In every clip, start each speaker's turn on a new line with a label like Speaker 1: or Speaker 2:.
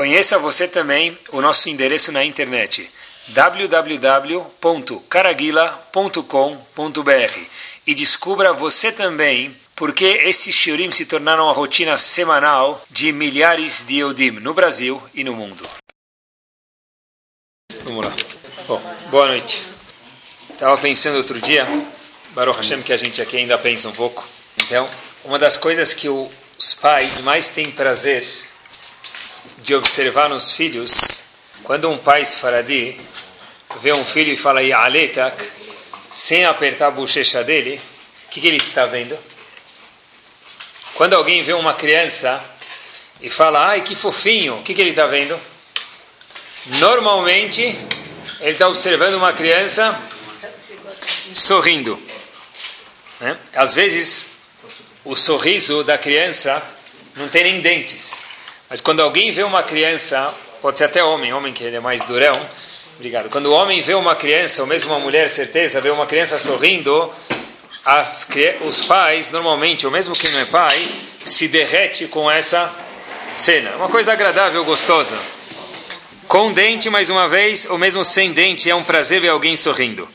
Speaker 1: Conheça você também o nosso endereço na internet www.caraguila.com.br e descubra você também porque esses shiurim se tornaram a rotina semanal de milhares de Eudim no Brasil e no mundo. Vamos lá. Bom, boa noite. Estava pensando outro dia, Baruch Hashem, que a gente aqui ainda pensa um pouco. Então, uma das coisas que os pais mais têm prazer de observar nos filhos, quando um pai faradi vê um filho e fala Ya'aletak, sem apertar a bochecha dele, o que, que ele está vendo? Quando alguém vê uma criança e fala, ai que fofinho, o que, que ele está vendo? Normalmente, ele está observando uma criança sorrindo. Né? Às vezes, o sorriso da criança não tem nem dentes. Mas quando alguém vê uma criança, pode ser até homem, homem que ele é mais durão, obrigado. Quando o homem vê uma criança, ou mesmo uma mulher, certeza, vê uma criança sorrindo, as, os pais, normalmente, ou mesmo quem não é pai, se derrete com essa cena. Uma coisa agradável, gostosa. Com dente, mais uma vez, ou mesmo sem dente, é um prazer ver alguém sorrindo.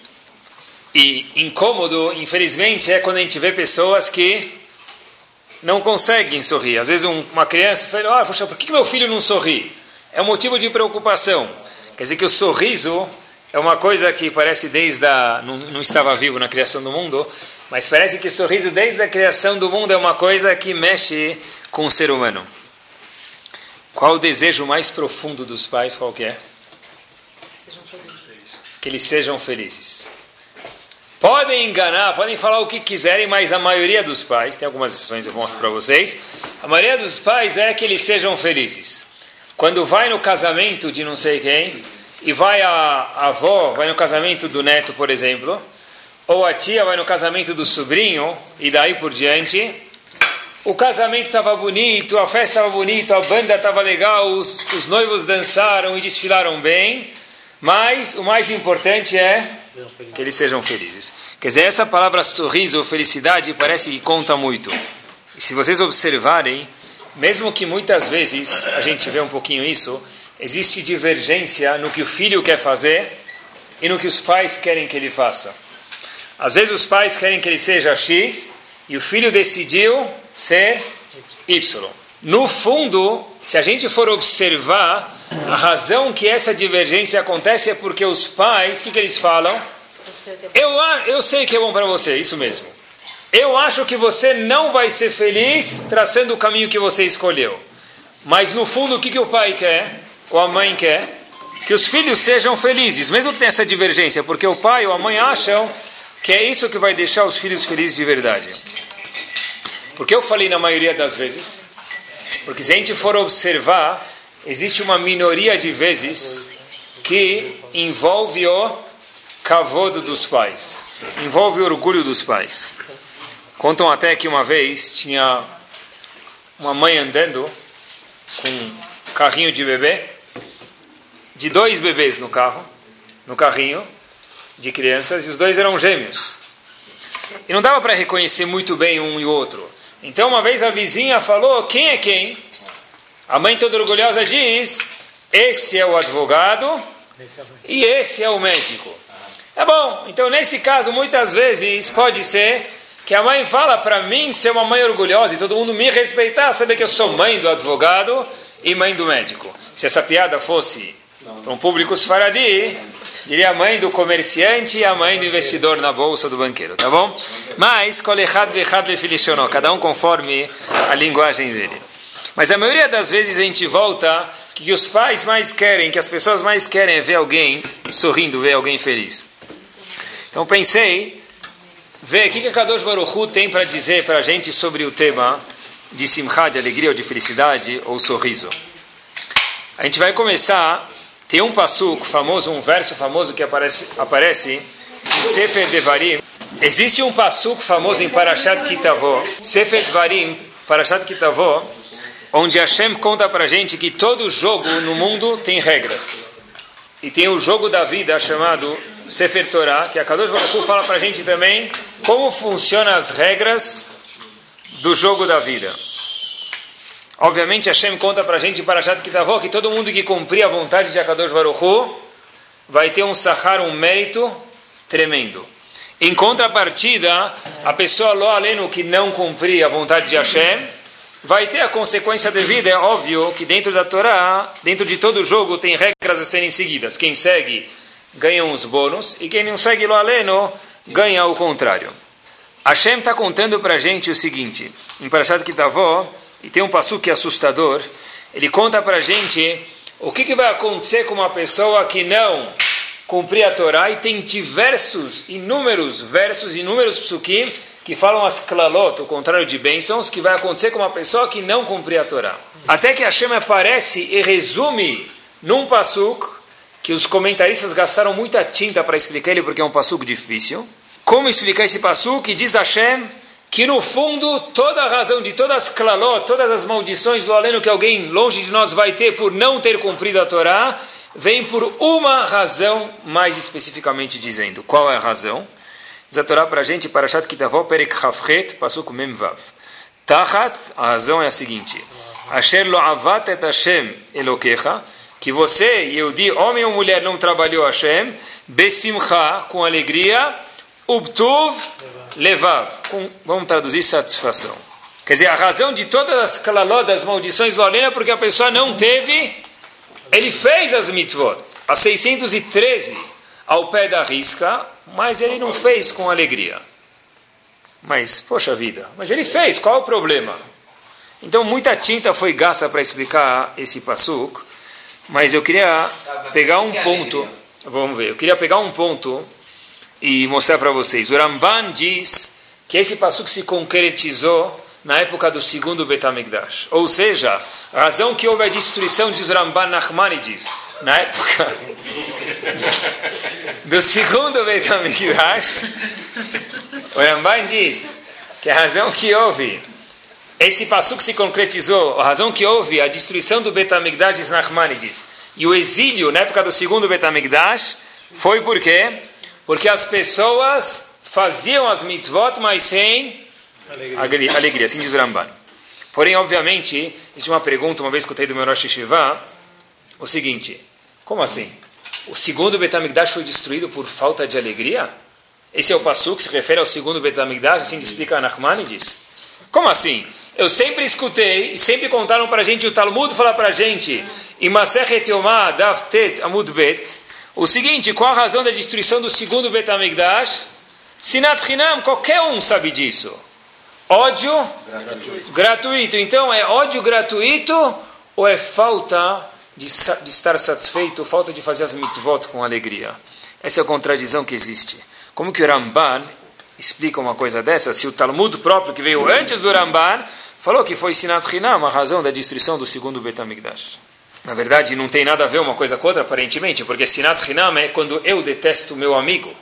Speaker 1: E incômodo, infelizmente, é quando a gente vê pessoas que não conseguem sorrir. Às vezes um, uma criança fala, ah, poxa, por que meu filho não sorri? É um motivo de preocupação. Quer dizer que o sorriso é uma coisa que parece desde a... Não, não estava vivo na criação do mundo, mas parece que o sorriso desde a criação do mundo é uma coisa que mexe com o ser humano. Qual o desejo mais profundo dos pais? Qual que é? Que eles sejam felizes. Podem enganar, podem falar o que quiserem, mas a maioria dos pais, tem algumas exceções eu mostro para vocês, a maioria dos pais é que eles sejam felizes. Quando vai no casamento de não sei quem, e vai a, a avó, vai no casamento do neto, por exemplo, ou a tia vai no casamento do sobrinho, e daí por diante, o casamento estava bonito, a festa estava bonita, a banda estava legal, os, os noivos dançaram e desfilaram bem, mas o mais importante é que eles sejam felizes. Quer dizer, essa palavra sorriso felicidade parece que conta muito. E se vocês observarem, mesmo que muitas vezes a gente vê um pouquinho isso, existe divergência no que o filho quer fazer e no que os pais querem que ele faça. Às vezes os pais querem que ele seja X e o filho decidiu ser Y. No fundo, se a gente for observar, a razão que essa divergência acontece é porque os pais, o que, que eles falam? Eu, eu sei que é bom para você, isso mesmo. Eu acho que você não vai ser feliz traçando o caminho que você escolheu. Mas no fundo, o que, que o pai quer, ou a mãe quer? Que os filhos sejam felizes, mesmo que tenha essa divergência, porque o pai ou a mãe acham que é isso que vai deixar os filhos felizes de verdade. Porque eu falei na maioria das vezes, porque se a gente for observar, existe uma minoria de vezes que envolve o cavodo dos pais, envolve o orgulho dos pais. Contam até que uma vez tinha uma mãe andando com um carrinho de bebê, de dois bebês no carro, no carrinho de crianças, e os dois eram gêmeos. E não dava para reconhecer muito bem um e o outro. Então uma vez a vizinha falou: quem é quem? A mãe toda orgulhosa diz: esse é o advogado e esse é o médico. É bom, então nesse caso muitas vezes pode ser que a mãe fala para mim ser uma mãe orgulhosa e todo mundo me respeitar, saber que eu sou mãe do advogado e mãe do médico. Se essa piada fosse para um público faradi, diria a mãe do comerciante e a mãe do investidor na bolsa do banqueiro, tá bom? Mas, cada um conforme a linguagem dele. Mas a maioria das vezes a gente volta que os pais mais querem, que as pessoas mais querem é ver alguém sorrindo, ver alguém feliz. Então pensei, ver o que a Kadosh Baruch Hu tem para dizer para a gente sobre o tema de simcha, de alegria ou de felicidade, ou sorriso. A gente vai começar, tem um passuco famoso, um verso famoso que aparece, aparece em Sefer Devarim. Existe um passuco famoso em Parashat Kitavó, Sefer Devarim, Parashat Kitavó, onde Hashem conta para a gente que todo jogo no mundo tem regras. E tem o jogo da vida chamado Sefer Torah, que a Kadosh Baruch fala para a gente também como funcionam as regras do jogo da vida. Obviamente, Hashem conta para a gente para Parashat Kitavó que todo mundo que cumprir a vontade de Akadosh Baruch vai ter um sahar, um mérito tremendo. Em contrapartida, a pessoa lo aleno que não cumprir a vontade de Hashem vai ter a consequência devida. É óbvio que dentro da Torá, dentro de todo jogo, tem regras a serem seguidas. Quem segue ganha uns bônus e quem não segue lo aleno ganha o contrário. Hashem está contando para a gente o seguinte, em Parashat Kitavó, e tem um passo que é assustador, ele conta para a gente o que, que vai acontecer com uma pessoa que não cumprir a Torá, e tem diversos, inúmeros versos, inúmeros psukim, que falam as klalot, o contrário de bênçãos, que vai acontecer com uma pessoa que não cumprir a Torá. Até que Hashem aparece e resume num pasuk, que os comentaristas gastaram muita tinta para explicar ele, porque é um pasuk difícil. Como explicar esse pasuk? Diz Hashem que no fundo toda a razão de todas as klalot, todas as maldições do aleno que alguém longe de nós vai ter por não ter cumprido a Torá, vem por uma razão, mais especificamente dizendo. Qual é a razão? Diz a Torá para a gente, Parashat Kitavó, Perek Chavchet, Pasuk Mem Vav. Tachat, a razão é a seguinte. Asher lo avat et Hashem elokecha, que você, Yehudi, homem ou mulher, não trabalhou Hashem, besimcha, com alegria, ubtuv, levav, com, vamos traduzir satisfação. Quer dizer, a razão de todas as das maldições lolena, é porque a pessoa não teve ele fez as mitzvot, as 613 ao pé da risca, mas ele não fez com alegria. Mas, poxa vida, mas ele fez, qual o problema? Então, muita tinta foi gasta para explicar esse passuk, mas eu queria pegar um ponto, vamos ver, eu queria pegar um ponto e mostrar para vocês. O Ramban diz que esse passuk se concretizou na época do segundo Betamigdash. Ou seja, a razão que houve a destruição de Ramban Nachmanides na época do segundo Betamigdash, o Ramban diz que a razão que houve esse passo que se concretizou, a razão que houve a destruição do Betamigdash de Nachmanides e o exílio na época do segundo Betamigdash foi por quê? Porque as pessoas faziam as mitzvot, mas sem Alegria. Alegria, assim diz o Ramban. Porém, obviamente, existe uma pergunta, uma vez escutei do meu Rosh Shiva, o seguinte, como assim? O segundo Betamigdash foi destruído por falta de alegria? Esse é o passo que se refere ao segundo Betamigdash, assim explica Nachmanides? Como assim? Eu sempre escutei, e sempre contaram para a gente, o Talmud fala para a gente, em Masechet Yomah, Davtet Amud Bet, o seguinte, qual a razão da destruição do segundo Betamigdash? Sinat Hinam, qualquer um sabe disso. Ódio gratuito. gratuito. Então, é ódio gratuito ou é falta de, de, estar satisfeito, falta de fazer as mitzvot com alegria? Essa é a contradição que existe. Como que o Ramban explica uma coisa dessa? Se o Talmud próprio, que veio antes do Ramban, falou que foi Sinat Hinam a razão da destruição do segundo Betamigdash. Na verdade, não tem nada a ver uma coisa com outra, aparentemente, porque Sinat Hinam é quando eu detesto meu amigo.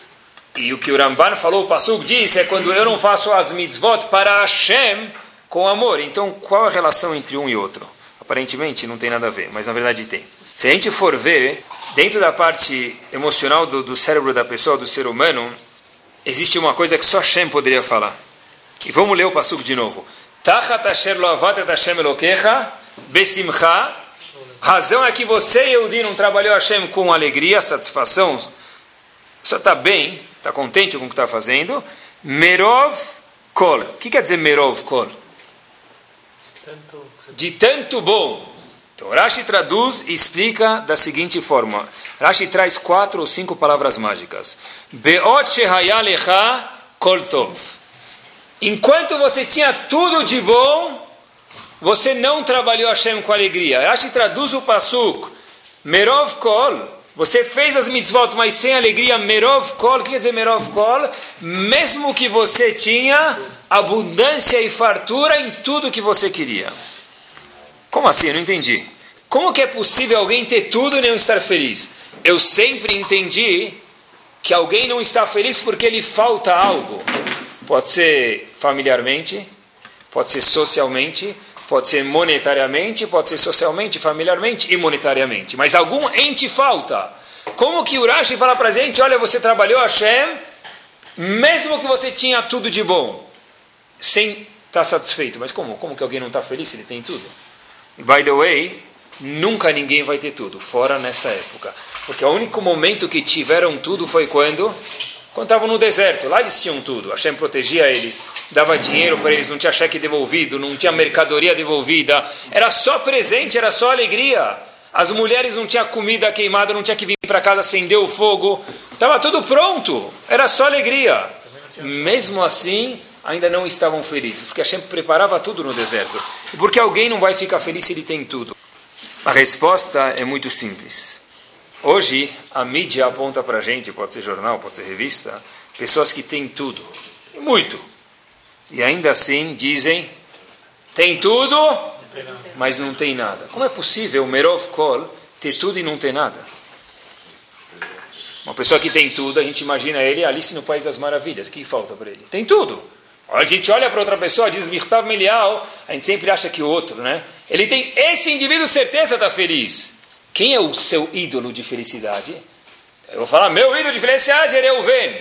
Speaker 1: E o que o Ramban falou, o Pasuk diz, é quando eu não faço as mitzvot para Hashem com amor. Então, qual a relação entre um e outro? Aparentemente não tem nada a ver, mas na verdade tem. Se a gente for ver, dentro da parte emocional do, do cérebro da pessoa, do ser humano, existe uma coisa que só Hashem poderia falar. E vamos ler o Pasuk de novo. Tachat asher lo avat et Hashem elokecha besimcha Razão é que você, Yehudi, não trabalhou Hashem com alegria, satisfação, só está bem, Está contente com o que está fazendo? Merov kol. O que quer dizer merov kol? De tanto bom. Então, Rashi traduz e explica da seguinte forma. Rashi traz quatro ou cinco palavras mágicas. Beot shehayalecha kol tov. Enquanto você tinha tudo de bom, você não trabalhou Hashem com alegria. Rashi traduz o pasuk. Merov kol você fez as mitzvot, mas sem alegria, merov kol, o que quer dizer merov kol? Mesmo que você tinha abundância e fartura em tudo que você queria. Como assim? Eu não entendi. Como que é possível alguém ter tudo e não estar feliz? Eu sempre entendi que alguém não está feliz porque lhe falta algo. Pode ser familiarmente, pode ser socialmente, Pode ser monetariamente, pode ser socialmente, familiarmente e monetariamente. Mas algum ente falta. Como que Urashi fala para a gente, olha, você trabalhou Hashem, mesmo que você tinha tudo de bom, sem estar tá satisfeito. Mas como? Como que alguém não está feliz se ele tem tudo? By the way, nunca ninguém vai ter tudo, fora nessa época. Porque o único momento que tiveram tudo foi quando? Quando estavam no deserto. Lá eles tinham tudo. Hashem protegia eles, dava dinheiro para eles, não tinha cheque devolvido, não tinha mercadoria devolvida. Era só presente, era só alegria. As mulheres não tinham comida queimada, não tinha que vir para casa acender o fogo. Estava tudo pronto. Era só alegria. Mesmo assim, ainda não estavam felizes, porque Hashem preparava tudo no deserto. E por que alguém não vai ficar feliz se ele tem tudo? A resposta é muito simples. Hoje, a mídia aponta para a gente, pode ser jornal, pode ser revista, pessoas que têm tudo, muito. E ainda assim dizem, tem tudo, mas não tem nada. Como é possível o Merov Kol ter tudo e não ter nada? Uma pessoa que tem tudo, a gente imagina ele Alice no País das Maravilhas. O que falta para ele? Tem tudo. A gente olha para outra pessoa, diz Mirtav Melial, a gente sempre acha que o outro, né? Ele tem esse indivíduo certeza está feliz. Quem é o seu ídolo de felicidade? Eu vou falar, meu ídolo de felicidade é Reuven.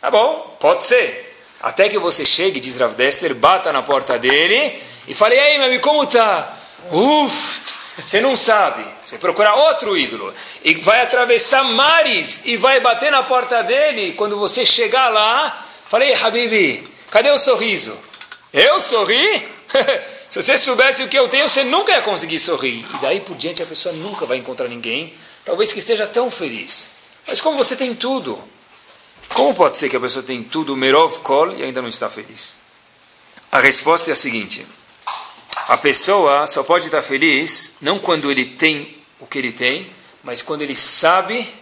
Speaker 1: Tá bom, pode ser. Até que você chegue, diz Rav Dessler, bata na porta dele e fale, ei, meu amigo, como tá? Uf, você não sabe. Você procura outro ídolo. E vai atravessar mares e vai bater na porta dele. Quando você chegar lá, falei, Habibi, cadê o sorriso? Eu sorri? Se você soubesse o que eu tenho, você nunca ia conseguir sorrir. E daí por diante a pessoa nunca vai encontrar ninguém, talvez que esteja tão feliz. Mas como você tem tudo, como pode ser que a pessoa tem tudo, Merov Kol, e ainda não está feliz? A resposta é a seguinte: a pessoa só pode estar feliz não quando ele tem o que ele tem, mas quando ele sabe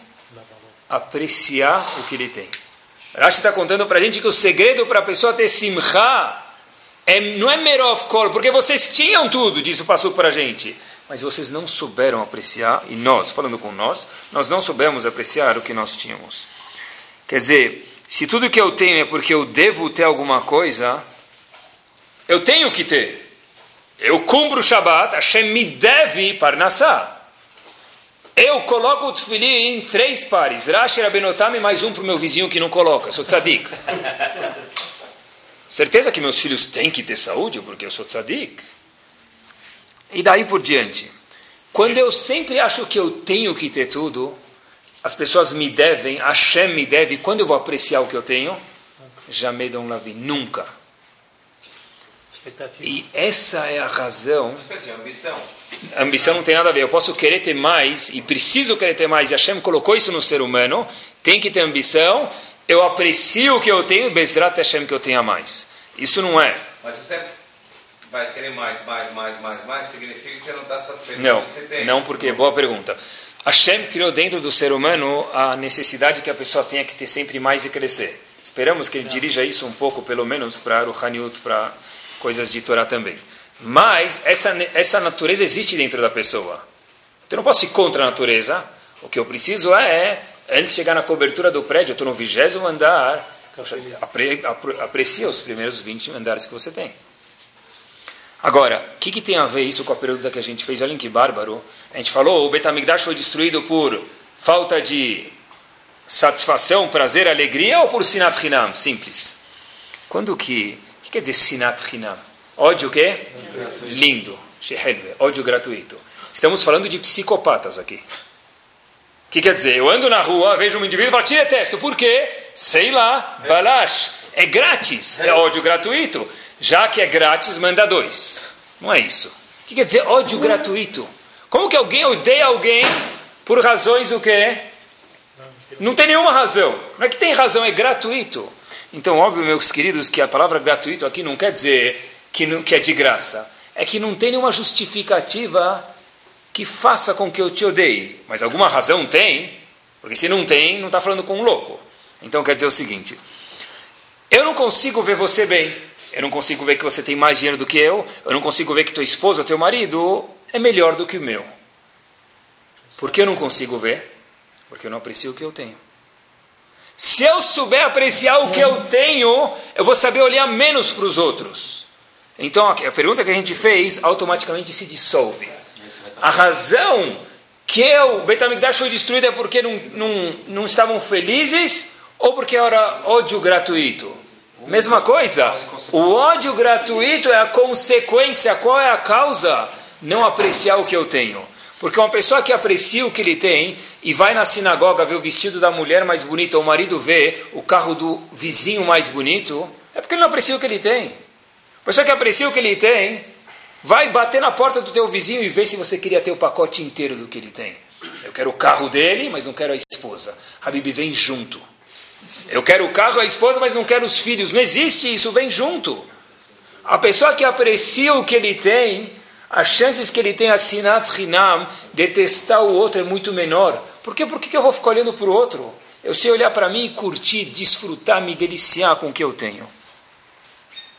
Speaker 1: apreciar o que ele tem. Rashi está contando para a gente que o segredo para a pessoa ter simcha é, não é merov kol, porque vocês tinham tudo, diz o passou para a gente. Mas vocês não souberam apreciar, e nós, falando com nós, nós não soubemos apreciar o que nós tínhamos. Quer dizer, se tudo que eu tenho é porque eu devo ter alguma coisa, eu tenho que ter. Eu cumpro o Shabat, Hashem me deve parnassá. Eu coloco o tefilim em três pares. Rashi Rabenotami mais um para o meu vizinho que não coloca. Sou tzadik. Certeza que meus filhos têm que ter saúde, porque eu sou tzadik. E daí por diante. Quando eu sempre acho que eu tenho que ter tudo, as pessoas me devem, Hashem me deve, quando eu vou apreciar o que eu tenho? Jamais dão lavi, nunca. E essa é a razão.
Speaker 2: Ambição.
Speaker 1: Ambição não tem nada a ver. Eu posso querer ter mais e preciso querer ter mais. E Hashem colocou isso no ser humano. Tem que ter ambição eu aprecio o que eu tenho, Bezrat Hashem que eu tenha mais. Isso não é.
Speaker 2: Mas você vai querer mais, mais, mais, mais, mais, significa que você não está satisfeito
Speaker 1: não,
Speaker 2: com o que você tem.
Speaker 1: Não, porque, boa pergunta. Hashem criou dentro do ser humano a necessidade que a pessoa tenha que ter sempre mais e crescer. Esperamos que ele dirija isso um pouco, pelo menos, para Ruhaniut, para coisas de Torá também. Mas essa, essa natureza existe dentro da pessoa. Então eu não posso ir contra a natureza. O que eu preciso é antes de chegar na cobertura do prédio, eu estou no vigésimo andar, apre, apre, aprecia os primeiros 20 andares que você tem. Agora, o que, que, tem a ver isso com a pergunta que a gente fez? Olha que bárbaro. A gente falou, o Betamigdash foi destruído por falta de satisfação, prazer, alegria ou por sinat hinam? Simples. Quando que... O que quer dizer sinat hinam? Ódio o quê? Lindo. Ódio gratuito. Estamos falando de psicopatas aqui que quer dizer? Eu ando na rua, vejo um indivíduo e falo, te detesto. Por quê? Sei lá, balash. É grátis, é ódio gratuito. Já que é grátis, manda dois. Não é isso. O que quer dizer ódio gratuito? Como que alguém odeia alguém por razões o quê? Não tem nenhuma razão. Não é que tem razão, é gratuito. Então, óbvio, meus queridos, que a palavra gratuito aqui não quer dizer que, não, que é de graça. É que não tem nenhuma justificativa que faça com que eu te odeie. Mas alguma razão tem, porque se não tem, não está falando com um louco. Então quer dizer o seguinte: eu não consigo ver você bem, eu não consigo ver que você tem mais dinheiro do que eu, eu não consigo ver que tua esposa teu marido é melhor do que o meu. Por que eu não consigo ver? Porque eu não aprecio o que eu tenho. Se eu souber apreciar o que eu tenho, eu vou saber olhar menos para os outros. Então a pergunta que a gente fez automaticamente se dissolve. A razão que o Betamigdash foi destruído é porque não, não, não estavam felizes ou porque era ódio gratuito? Mesma coisa. O ódio gratuito é a consequência. Qual é a causa? não apreciar o que eu tenho. Porque uma pessoa que aprecia o que ele tem e vai na sinagoga ver o vestido da mulher mais bonita, ou o marido vê o carro do vizinho mais bonito, é porque ele não aprecia o que ele tem. A pessoa que aprecia o que ele tem, vai bater na porta do teu vizinho e ver se você queria ter o pacote inteiro do que ele tem. Eu quero o carro dele, mas não quero a esposa. Habib vem junto. Eu quero o carro, a esposa, mas não quero os filhos. Não existe isso, vem junto. A pessoa que aprecia o que ele tem, as chances que ele tem a sinat rinam, detestar o outro é muito menor. Por quê? Por que eu vou ficar olhando para o outro? Eu sei olhar para mim e curtir, desfrutar, me deliciar com o que eu tenho.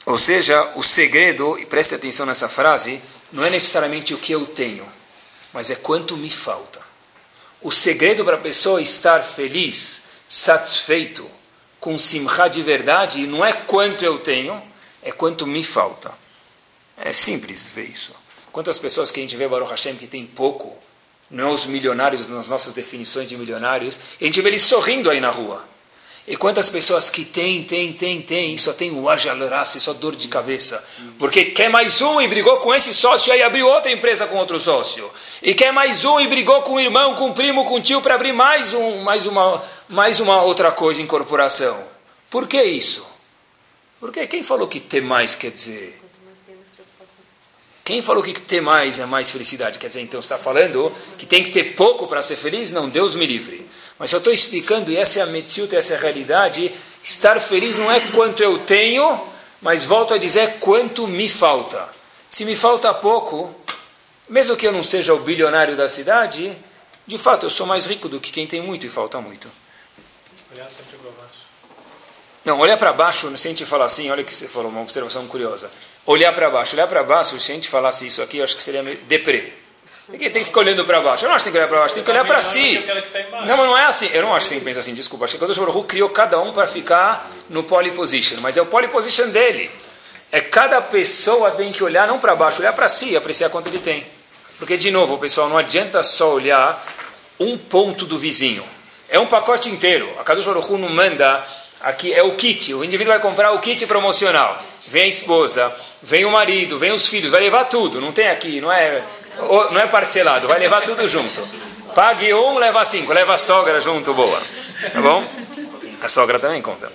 Speaker 1: Ou seja, o segredo, e preste atenção nessa frase, não é necessariamente o que eu tenho, mas é quanto me falta. O segredo para a pessoa estar feliz, satisfeito, com simcha de verdade, não é quanto eu tenho, é quanto me falta. É simples ver isso. Quantas pessoas que a gente vê, Baruch Hashem, que tem pouco, não é os milionários nas nossas definições de milionários, a gente vê eles sorrindo aí na rua. E quantas pessoas que tem, tem, tem, tem, só tem o ajalerace, só dor de cabeça. Porque quer mais um e brigou com esse sócio, aí abriu outra empresa com outro sócio. E quer mais um e brigou com o irmão, com o primo, com o tio para abrir mais, um, mais, uma, mais uma outra coisa em corporação. Por que isso? Porque quem falou que ter mais quer dizer? Quem falou que ter mais é mais felicidade? Quer dizer, então está falando que tem que ter pouco para ser feliz? Não, Deus me livre. Mas eu estou explicando, e essa é a metziut, essa é a realidade, estar feliz não é quanto eu tenho, mas volto a dizer quanto me falta. Se me falta pouco, mesmo que eu não seja o bilionário da cidade, de fato eu sou mais rico do que quem tem muito e falta muito. Olhar sempre para baixo. Não, olhar para baixo, se a gente falar assim, olha que você falou, uma observação curiosa. Olhar para baixo, olhar para baixo, se a gente falasse isso aqui, eu acho que seria meio deprê. Ninguém tem que ficar olhando para baixo. Eu não acho que tem que olhar para baixo, tem que olhar para si. Não, mas não é assim. Eu não acho que tem que pensar assim, desculpa. Acho que o Baruch criou cada um para ficar no pole position. Mas é o pole position dele. É cada pessoa tem que olhar não para baixo, olhar para si e apreciar quanto ele tem. Porque, de novo, pessoal, não adianta só olhar um ponto do vizinho. É um pacote inteiro. A Kadosh Baruch não manda aqui, é o kit. O indivíduo vai comprar o kit promocional. Vem a esposa, vem o marido, vem os filhos, vai levar tudo. Não tem aqui, não é não é parcelado, vai levar tudo junto. Pague um, leva cinco, leva a sogra junto, boa. Tá bom? A sogra também conta.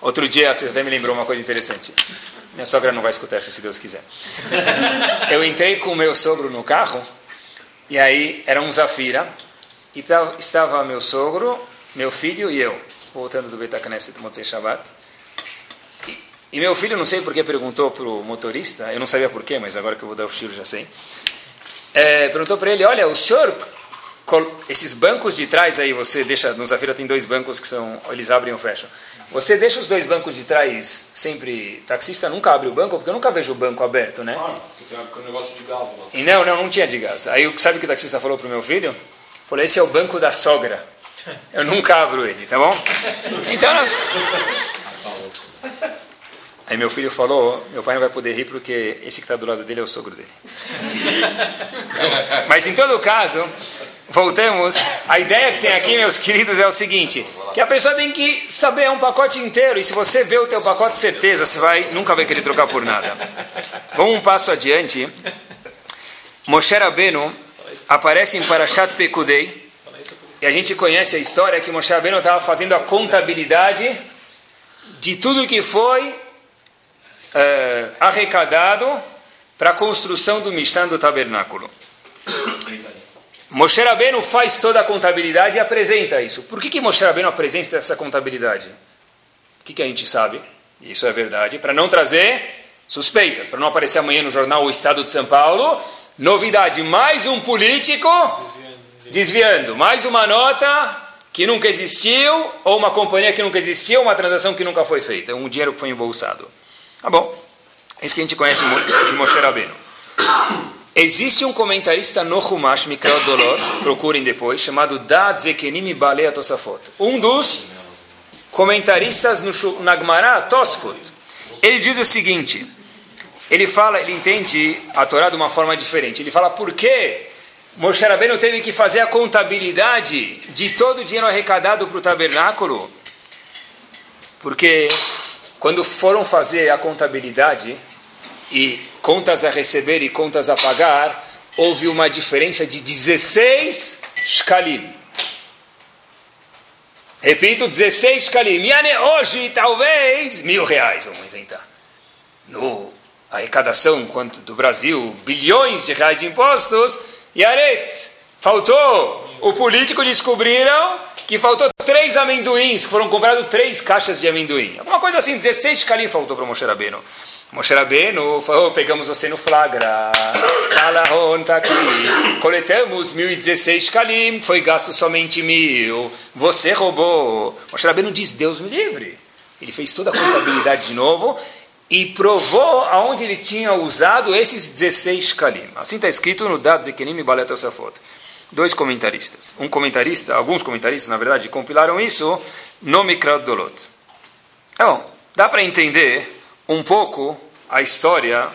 Speaker 1: Outro dia, você até me lembrou uma coisa interessante. Minha sogra não vai escutar essa, se Deus quiser. Eu entrei com o meu sogro no carro, e aí era um Zafira, e estava meu sogro, meu filho e eu, voltando do Betacneset Motzei Shabbat. E, e meu filho, não sei porque, perguntou para o motorista, eu não sabia porquê, mas agora que eu vou dar o tiro já sei é, perguntou para ele, olha, o senhor, esses bancos de trás aí, você deixa, no Zafira tem dois bancos que são, eles abrem ou fecham. Você deixa os dois bancos de trás sempre, taxista nunca abre o banco, porque eu nunca vejo o banco aberto, né?
Speaker 2: Ah, tem um negócio de gás
Speaker 1: E não, não, não tinha de gás. Aí sabe o que o taxista falou para o meu filho? Falou, esse é o banco da sogra. Eu nunca abro ele, tá bom? Então... Aí meu filho falou, meu pai não vai poder rir porque esse que está do lado dele é o sogro dele. Mas em todo caso, voltemos. A ideia que tem aqui, meus queridos, é o seguinte: que a pessoa tem que saber um pacote inteiro. E se você vê o teu pacote, certeza, você vai nunca vai querer trocar por nada. Vamos um passo adiante. Moshe Rabbeinu aparece em Parashat Pekudei. E a gente conhece a história que Moshe Rabbeinu estava fazendo a contabilidade de tudo que foi é, arrecadado para a construção do Mishkan do tabernáculo. Moshe Rabbeinu faz toda a contabilidade e apresenta isso. Por que, que Moshe Rabbeinu apresenta essa contabilidade? O que, que a gente sabe? Isso é verdade. Para não trazer suspeitas, para não aparecer amanhã no jornal O Estado de São Paulo, novidade, mais um político desviando, mais uma nota que nunca existiu, ou uma companhia que nunca existiu, uma transação que nunca foi feita, um dinheiro que foi embolsado. Tá bom. Isso que a gente conhece de Moshe Rabbeinu. Existe um comentarista no Humash, Mikral Dolor, procurem depois, chamado Dad Zekenim Balei Tosafot. Um dos comentaristas no Nagmará Tosfot. Ele diz o seguinte, ele fala, ele entende a Torá de uma forma diferente. Ele fala por que Moshe Rabbeinu teve que fazer a contabilidade de todo o dinheiro arrecadado para o tabernáculo. Porque quando foram fazer a contabilidade e contas a receber e contas a pagar, houve uma diferença de 16 shkalim. Repito, 16 shkalim. Yane, hoje, talvez, mil reais, vamos inventar. No arrecadação quanto do Brasil, bilhões de reais de impostos, Yaret, faltou. O político descobriram que faltou três amendoins, foram comprados três caixas de amendoim. Alguma coisa assim, 16 shkalim faltou para Moshe Rabbeinu. Moshe Rabbeinu falou, pegamos você no flagra, Alahon está aqui, coletamos 1.016 kalim, foi gasto somente mil, você roubou. Moshe Rabbeinu diz, Deus me livre. Ele fez toda a contabilidade de novo e provou aonde ele tinha usado esses 16 kalim. Assim está escrito no Dad Zekenim e Balet Osafot. Dois comentaristas. Um comentarista, alguns comentaristas, na verdade, compilaram isso no Mikrat Dolot. Então, dá para entender um pouco a história,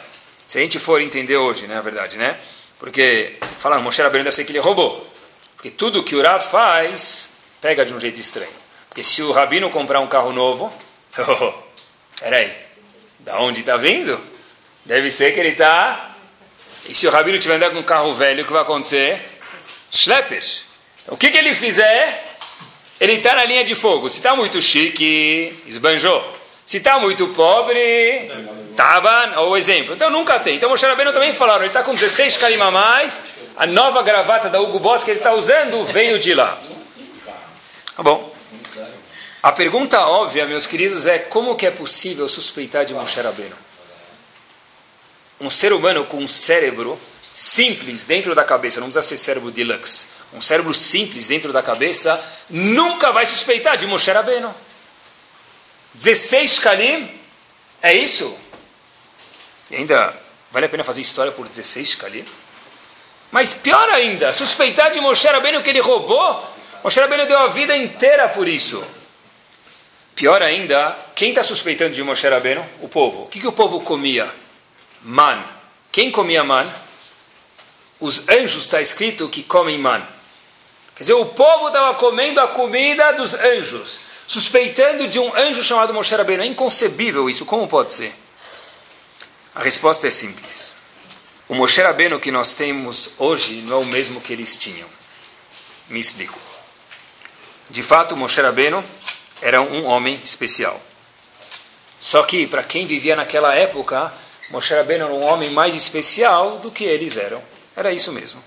Speaker 1: se a gente for entender hoje, né, a verdade, né? Porque, falando, Moshe Rabbeinu deve ser que ele roubou. Porque tudo que o Rav faz, pega de um jeito estranho. Porque se o Rabino comprar um carro novo, oh, peraí, da onde está vindo? Deve ser que ele está... E se o Rabino tiver andando com um carro velho, o que vai acontecer? Schlepper. Então, o que, que ele fizer, ele está na linha de fogo. Se está muito chique, esbanjou. Se está muito pobre, Taban, ou exemplo. Então nunca tem. Então Moshe Rabbeinu também falaram, ele está com 16 carim a mais, a nova gravata da Hugo Boss que ele está usando veio de lá. Tá bom. A pergunta óbvia, meus queridos, é como que é possível suspeitar de Moshe Rabbeinu? Um ser humano com um cérebro simples dentro da cabeça, não precisa ser cérebro deluxe, um cérebro simples dentro da cabeça, nunca vai suspeitar de Moshe Rabbeinu. 16 Kalim, é isso? E ainda vale a pena fazer história por 16 Kalim? Mas pior ainda, suspeitar de Moshe Rabbeinu que ele roubou, Moshe Rabbeinu deu a vida inteira por isso. Pior ainda, quem está suspeitando de Moshe Rabbeinu? O povo. O que, que o povo comia? Man. Quem comia man? Os anjos está escrito que comem man. Quer dizer, o povo estava comendo a comida dos anjos suspeitando de um anjo chamado Moshe Rabbeinu. É inconcebível isso, como pode ser? A resposta é simples. O Moshe Rabbeinu que nós temos hoje não é o mesmo que eles tinham. Me explico. De fato, Moshe Rabbeinu era um homem especial. Só que, para quem vivia naquela época, Moshe Rabbeinu era um homem mais especial do que eles eram. Era isso mesmo.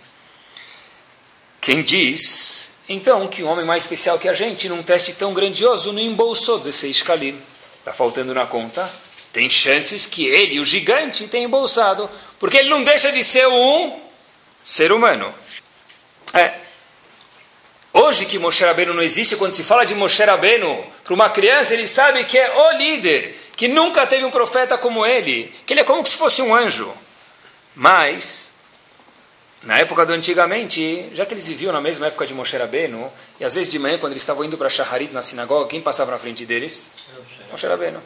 Speaker 1: Quem diz então, que um homem mais especial que a gente, num teste tão grandioso, não embolsou 16 calim. Está faltando na conta. Tem chances que ele, o gigante, tenha embolsado. Porque ele não deixa de ser um ser humano. É. Hoje que Moshe Rabbeinu não existe, quando se fala de Moshe Rabbeinu, para uma criança, ele sabe que é o líder, que nunca teve um profeta como ele, que ele é como se fosse um anjo. Mas, na época do antigamente, já que eles viviam na mesma época de Moshe Rabbeinu, e às vezes de manhã, quando eles estavam indo para Shaharit na sinagoga, quem passava na frente deles? Moshe Rabbeinu.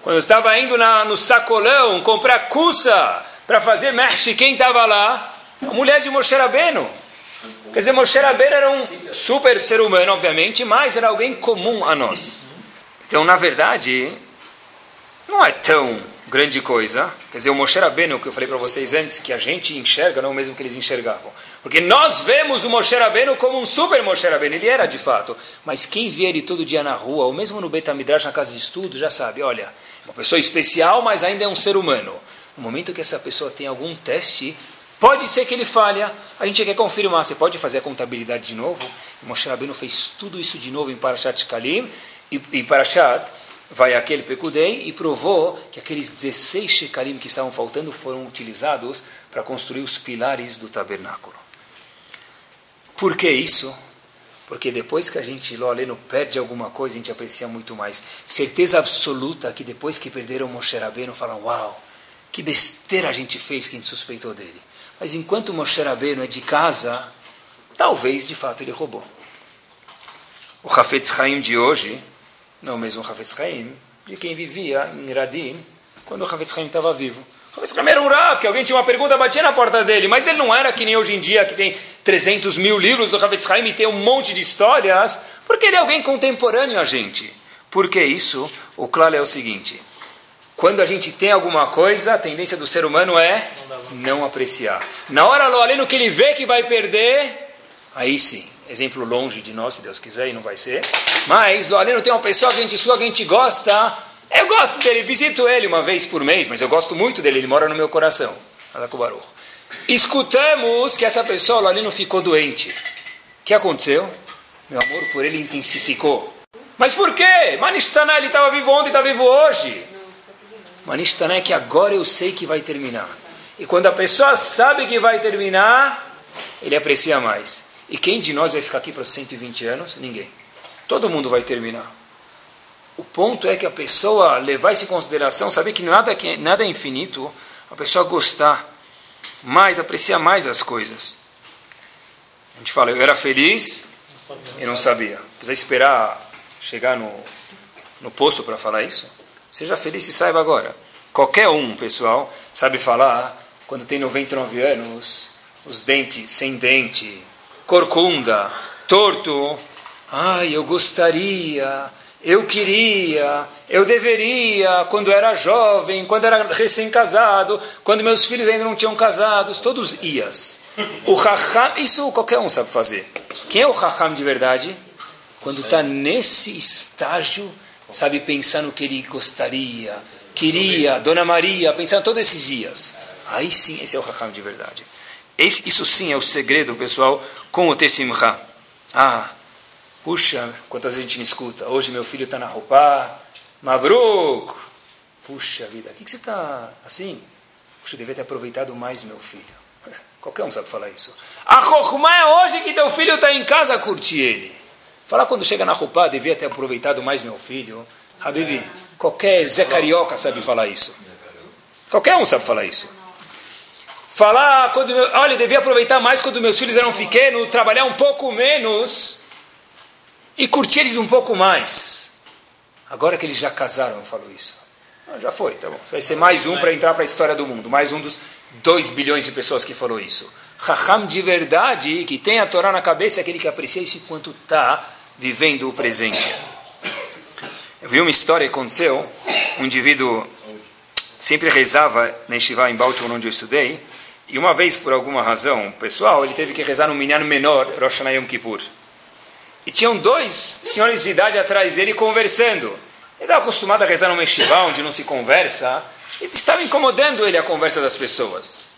Speaker 1: Quando estava indo na, no sacolão comprar cussa para fazer merch, quem estava lá? A mulher de Moshe Rabbeinu. Quer dizer, Moshe Rabbeinu era um super ser humano, obviamente, mas era alguém comum a nós. Então, na verdade, não é tão grande coisa. Quer dizer, o Moshe Rabbeinu, que eu falei para vocês antes, que a gente enxerga, não o mesmo que eles enxergavam. Porque nós vemos o Moshe Rabbeinu como um super Moshe Rabbeinu. Ele era, de fato. Mas quem vê ele todo dia na rua, ou mesmo no Betamidrash, na casa de estudo, já sabe, olha, uma pessoa especial, mas ainda é um ser humano. No momento que essa pessoa tem algum teste, pode ser que ele falha. A gente quer confirmar. Você pode fazer a contabilidade de novo? O Moshe Rabbeinu fez tudo isso de novo em Parashat Kalim e Parashat vai aquele Pekudei e provou que aqueles 16 shekalim que estavam faltando foram utilizados para construir os pilares do tabernáculo. Por que isso? Porque depois que a gente, Loleno, perde alguma coisa, a gente aprecia muito mais. Certeza absoluta que depois que perderam Moshe Rabbeinu, falam, uau, que besteira a gente fez que a gente suspeitou dele. Mas enquanto Moshe Rabbeinu é de casa, talvez de fato ele roubou. O Hafetz Haim de hoje não mesmo Havetz Haim, de quem vivia em Radin quando o Havetz Haim estava vivo. O Havetz Haim era um Rav, que alguém tinha uma pergunta, batia na porta dele, mas ele não era que nem hoje em dia, que tem 300 mil livros do Havetz Haim e tem um monte de histórias, porque ele é alguém contemporâneo a gente. Por que isso? O claro é o seguinte, Quando a gente tem alguma coisa, a tendência do ser humano é não apreciar. Na hora, além que ele vê que vai perder, aí sim. Exemplo longe de nós, se Deus quiser, e não vai ser. Mas, além tem uma pessoa que a gente estuda, que a gente gosta. Eu gosto dele, visito ele uma vez por mês, mas eu gosto muito dele, ele mora no meu coração. Escutamos que essa pessoa, ali não ficou doente. O que aconteceu? Meu amor por ele intensificou. Mas por quê? Manishtaná, ele estava vivo ontem, está vivo hoje. Manishtaná é que agora eu sei que vai terminar. E quando a pessoa sabe que vai terminar, ele aprecia mais. E quem de nós vai ficar aqui para 120 anos? Ninguém. Todo mundo vai terminar. O ponto é que a pessoa levar isso em consideração, saber que nada, nada é infinito, a pessoa gostar mais, apreciar mais as coisas. A gente fala, eu era feliz e não sabia. Precisa esperar chegar no, no posto para falar isso? Seja feliz e saiba agora. Qualquer um, pessoal, sabe falar quando tem 99 anos, os dentes sem dente, corcunda, torto. Ai, eu gostaria, eu queria, eu deveria, quando era jovem, quando era recém-casado, quando meus filhos ainda não tinham casados, todos ias. O raham, isso qualquer um sabe fazer. Quem é o raham de verdade? Quando está nesse estágio, sabe pensar no que ele gostaria, queria, Dona Maria, pensar todos esses dias. Aí sim, esse é o Raham de verdade. Esse, isso sim é o segredo, pessoal, com o Tessimcha. Ah, puxa, quantas vezes a gente me escuta. Hoje meu filho está na roupa, Mabruk. Puxa vida, o que, que você está assim? Puxa, eu devia ter aproveitado mais meu filho. Qualquer um sabe falar isso. A Chokhmah é hoje que teu filho está em casa, curte ele. Falar quando chega na roupa, devia ter aproveitado mais meu filho. Habibi, qualquer Zé Carioca sabe falar isso. Qualquer um sabe falar isso. Falar quando, meu, olha, devia aproveitar mais quando meus filhos eram pequenos, trabalhar um pouco menos e curtir eles um pouco mais. Agora que eles já casaram, eu falo isso. Ah, já foi, tá bom. Você vai ser mais um para entrar para a história do mundo. Mais um dos 2 bilhões de pessoas que falou isso. Raham de verdade, que tem a Torá na cabeça, é aquele que aprecia isso enquanto está vivendo o presente. Eu vi uma história que aconteceu, um indivíduo sempre rezava na Yeshiva em Baltimore, onde eu estudei, e uma vez, por alguma razão pessoal, ele teve que rezar no minyan menor, Rosh Hashanah Yom Kippur. E tinham dois senhores de idade atrás dele conversando. Ele estava acostumado a rezar numa Yeshiva, onde não se conversa, e estava incomodando ele a conversa das pessoas.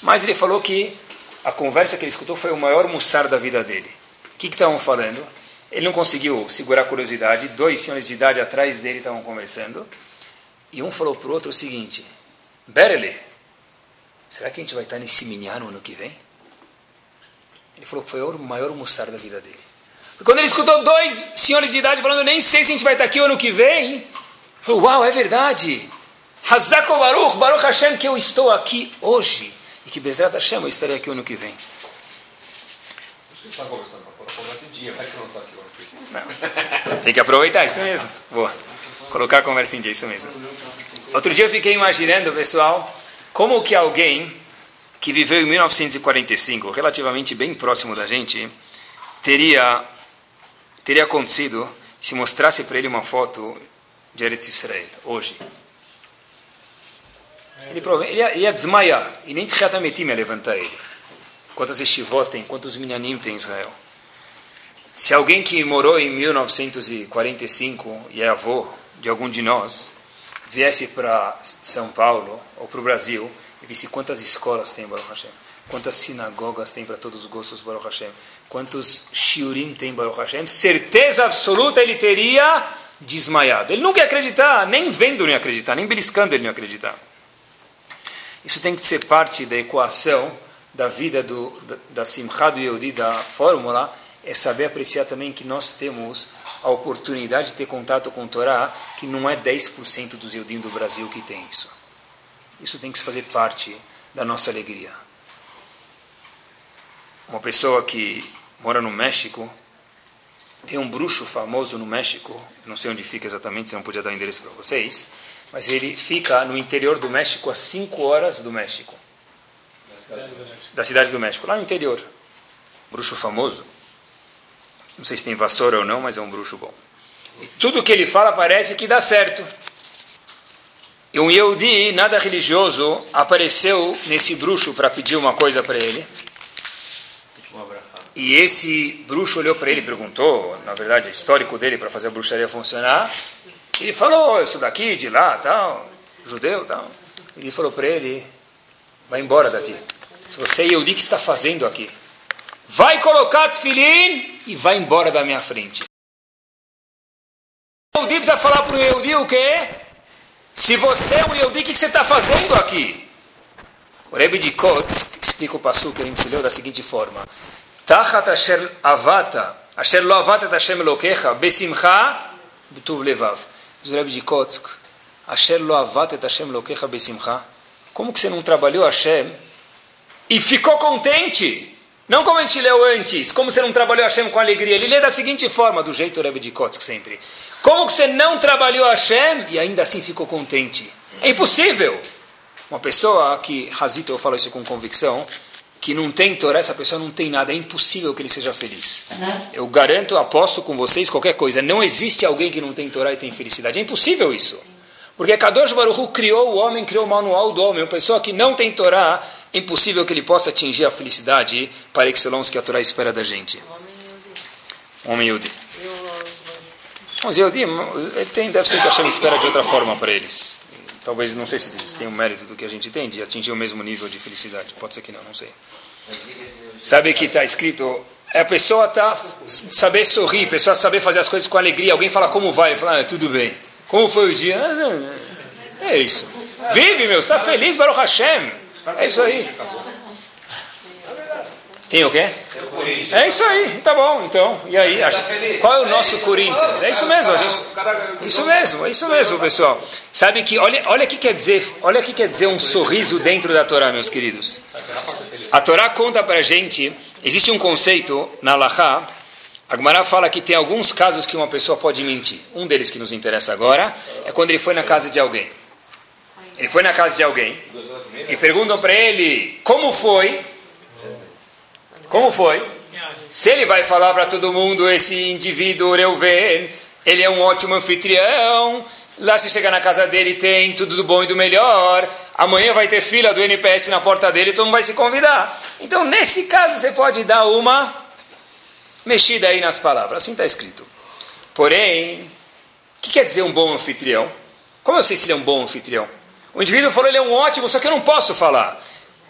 Speaker 1: Mas ele falou que a conversa que ele escutou foi o maior mussar da vida dele. O que estavam falando? Ele não conseguiu segurar a curiosidade. Dois senhores de idade atrás dele estavam conversando. E um falou para o outro o seguinte: Berele, será que a gente vai estar nesse minhar no ano que vem? Ele falou que foi o maior mussar da vida dele. E quando ele escutou dois senhores de idade falando, nem sei se a gente vai estar aqui o ano que vem, falou: Uau, é verdade. Hazako Baruch, Baruch Hashem, que eu estou aqui hoje. E que Bezerra Hashem eu estarei aqui o ano que vem.
Speaker 2: Acho que está conversando, conversa em dia, vai que não estou aqui.
Speaker 1: Não. Tem que aproveitar, isso mesmo. Boa. Colocar a conversa em dia, isso mesmo. Outro dia eu fiquei imaginando, pessoal, como que alguém que viveu em 1945, relativamente bem próximo da gente, teria teria acontecido se mostrasse para ele uma foto de Eretz Israel, hoje. Ele, ele ia, ia desmaiar, e nem Tchiat ia levantar ele. Quantas estivot tem, quantos minyanim tem em Israel. Se alguém que morou em 1945 e é avô de algum de nós viesse para São Paulo ou para o Brasil e visse quantas escolas tem Baruch Hashem, quantas sinagogas tem para todos os gostos Baruch Hashem, quantos shiurim tem Baruch Hashem, certeza absoluta ele teria desmaiado. Ele nunca ia acreditar, nem vendo não ia acreditar, nem beliscando ele não ia acreditar. Isso tem que ser parte da equação da vida do, da, da Simcha do Yehudi, da fórmula é saber apreciar também que nós temos a oportunidade de ter contato com o Torá, que não é 10% dos Eudim do Brasil que tem isso. Isso tem que fazer parte da nossa alegria. Uma pessoa que mora no México, tem um bruxo famoso no México, não sei onde fica exatamente, se não podia dar o endereço para vocês, mas ele fica no interior do México, a 5 horas do México. Da cidade do México, lá no interior. Bruxo famoso. Não sei se tem vassoura ou não, mas é um bruxo bom. E tudo que ele fala parece que dá certo. E um Yehudi, nada religioso, apareceu nesse bruxo para pedir uma coisa para ele. E esse bruxo olhou para ele e perguntou, na verdade, o histórico dele para fazer a bruxaria funcionar. Ele falou, isso daqui, de lá, tal, judeu, tal. Ele falou para ele, vai embora daqui. Se você é Yehudi, o que está fazendo aqui? Vai colocar tefilim e vai embora da minha frente. O Yehudi precisa falar para o Yehudi o quê? Se você é um Yehudi, o que você está fazendo aqui? O Rebbe de Kot explica o passo que gente leu da seguinte forma. Tachat asher avata, asher lo avata et Hashem elokecha, besimcha, betuv levav. O Rebbe de Kotsk, asher lo avata et Hashem elokecha besimcha. Como que você não trabalhou Hashem e ficou contente? Não como a gente leu antes, como você não trabalhou Hashem com alegria. Ele lê da seguinte forma, do jeito Rebbe de Kotsk sempre. Como que você não trabalhou Hashem e ainda assim ficou contente? É impossível. Uma pessoa que, Hazito, eu falo isso com convicção, que não tem Torá, essa pessoa não tem nada, é impossível que ele seja feliz. Eu garanto, aposto com vocês qualquer coisa, não existe alguém que não tem Torá e tem felicidade. É impossível isso. Porque Kadosh Baruch criou o homem, criou o manual do homem. Uma pessoa que não tem Torá, é impossível que ele possa atingir a felicidade para excelência que a Torá espera da gente. Homem Yudi. Os Yehudi, ele tem, deve ser que a Hashem espera de outra forma para eles. Talvez, não sei se eles têm o mérito do que a gente tem, de atingir o mesmo nível de felicidade. Pode ser que não, não sei. Sabe que está escrito, é a pessoa tá saber sorrir, a pessoa saber fazer as coisas com alegria. Alguém fala como vai, ele fala, ah, tudo bem. Como foi o dia? É isso. Vive, meu, está feliz, Baruch Hashem. É isso aí. Tem o quê? É isso aí, tá bom, então. E aí, acha, qual é o nosso Corinthians? É isso mesmo, gente. Isso mesmo, é isso mesmo, pessoal. Sabe que olha, olha que quer dizer, olha que quer dizer um sorriso dentro da Torá, meus queridos. A Torá conta pra gente, existe um conceito na Allahá, a Gemara fala que tem alguns casos que uma pessoa pode mentir. Um deles que nos interessa agora é quando ele foi na casa de alguém. Ele foi na casa de alguém e perguntam para ele como foi. Como foi? Se ele vai falar para todo mundo, esse indivíduo Reuven, ele é um ótimo anfitrião, lá se chega na casa dele tem tudo do bom e do melhor, amanhã vai ter fila do NPS na porta dele, todo mundo vai se convidar. Então, nesse caso, você pode dar uma mexida aí nas palavras, assim está escrito. Porém, o que quer dizer um bom anfitrião? Como eu sei se ele é um bom anfitrião? O indivíduo falou, ele é um ótimo, só que eu não posso falar.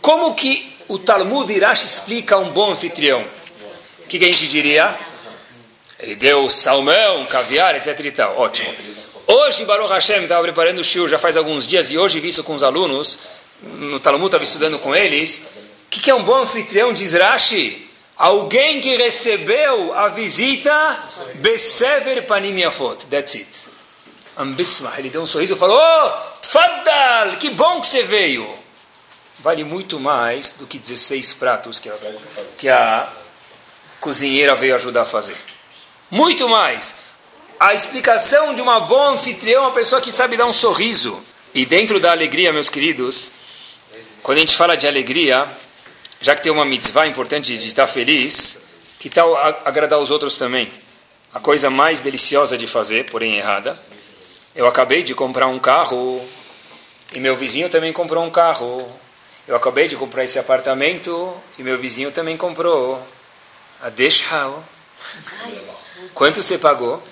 Speaker 1: Como que o Talmud Irash explica um bom anfitrião? O que, que a gente diria? Ele deu salmão, caviar, etc e tal. Ótimo. Hoje, Baruch Hashem estava preparando o shiur já faz alguns dias, e hoje vi isso com os alunos, no Talmud estava estudando com eles. O que, que é um bom anfitrião, diz Rashi? Alguém que recebeu a visita Besever Panim Yafot. That's it. Ambismah. Ele deu um sorriso e falou, oh, que bom que você veio vale muito mais do que 16 pratos que a, que a cozinheira veio ajudar a fazer. Muito mais. A explicação de uma boa anfitriã é uma pessoa que sabe dar um sorriso. E dentro da alegria, meus queridos, quando a gente fala de alegria, já que tem uma mitzvah importante de estar feliz, que tal agradar os outros também? A coisa mais deliciosa de fazer, porém errada. Eu acabei de comprar um carro e meu vizinho também comprou um carro. Eu acabei de comprar esse apartamento e meu vizinho também comprou. A Deixal. Quanto você pagou?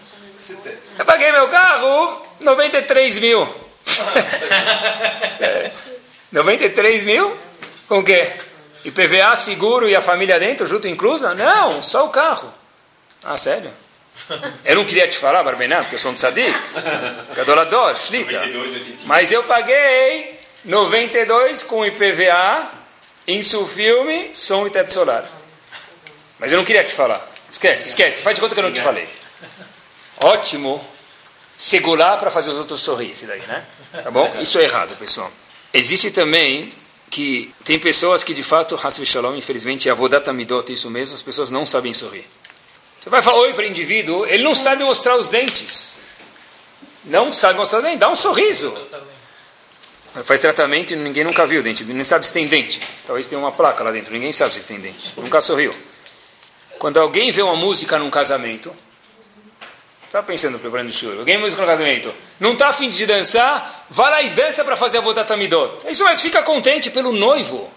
Speaker 1: Eu paguei meu carro 93 mil. 93 mil? Com o quê? IPVA, seguro e a família dentro, junto inclusa? Não, só o carro. Ah, sério? Eu não queria te falar, Barbenã, porque eu sou um tzadik. Cadolador, shlita. Mas eu paguei 92 com IPVA, Insufilme, som e teto solar. Mas eu não queria te falar. Esquece, esquece. Faz de conta que eu não te falei. Ótimo. Segurar para fazer os outros sorrir, esse daí, né? Tá bom? Isso é errado, pessoal. Existe também que tem pessoas que de fato, Hasbi Shalom, infelizmente, é avodata midot, isso mesmo, as pessoas não sabem sorrir. Você vai falar oi para o indivíduo, ele não sabe mostrar os dentes. Não sabe mostrar os dentes, dá um sorriso faz tratamento e ninguém nunca viu o dente, nem sabe se tem dente. Talvez tenha uma placa lá dentro, ninguém sabe se tem dente. Nunca sorriu. Quando alguém vê uma música num casamento, Tá pensando preparando churro. Alguém música no casamento. Não está afim de dançar? Vai lá e dança para fazer a vodata midot. É isso mas fica contente pelo noivo.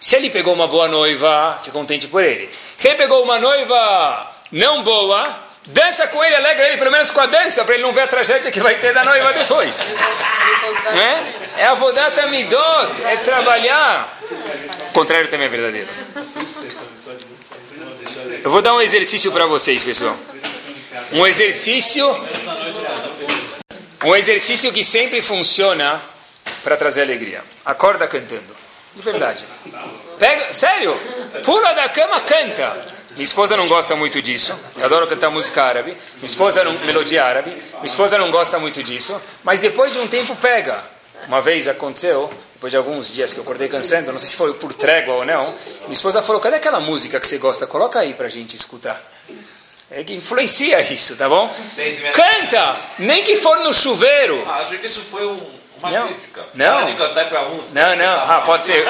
Speaker 1: Se ele pegou uma boa noiva, fica contente por ele. Se ele pegou uma noiva não boa, dança com ele, alegra ele pelo menos com a dança, para ele não ver a tragédia que vai ter da noiva depois. é? é a vodata midot, é trabalhar. O contrário também é verdadeiro. Eu vou dar um exercício para vocês, pessoal. Um exercício. Um exercício que sempre funciona para trazer alegria. Acorda cantando. De verdade. Pega, sério, pula da cama, canta. Minha esposa não gosta muito disso. Eu adoro cantar música árabe. Minha esposa não, melodia árabe. Minha esposa não gosta muito disso. Mas depois de um tempo pega. Uma vez aconteceu, depois de alguns dias que eu acordei cansando, não sei se foi por trégua ou não. Minha esposa falou: "Cadê aquela música que você gosta? Coloca aí pra gente escutar." É que influencia isso, tá bom? Canta, nem que for no chuveiro.
Speaker 2: Ah, acho que isso foi um uma
Speaker 1: não.
Speaker 2: crítica.
Speaker 1: Não.
Speaker 2: De cantar para uns.
Speaker 1: Não, não. Ah, pode ser.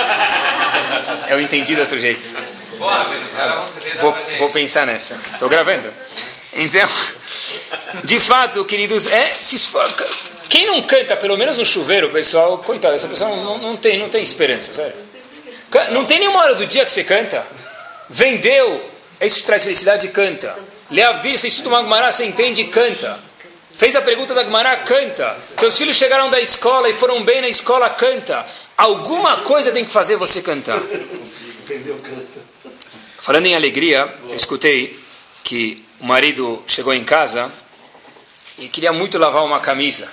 Speaker 1: Eu entendi de outro jeito.
Speaker 2: Você
Speaker 1: vou, vou pensar nessa. Estou gravando. Então, de fato, queridos, é quem não canta, pelo menos no chuveiro, pessoal, coitado, essa pessoa não, não, tem, não tem esperança, sério. Não tem nenhuma hora do dia que você canta. Vendeu, é isso que traz felicidade, canta. Leavdir, você estuda uma Gemara, você entende, canta. Fez a pergunta da Gemara, canta. Seus filhos chegaram da escola e foram bem na escola, canta. Alguma coisa tem que fazer você cantar. Entendeu, canta. Falando em alegria, eu escutei que o marido chegou em casa e queria muito lavar uma camisa.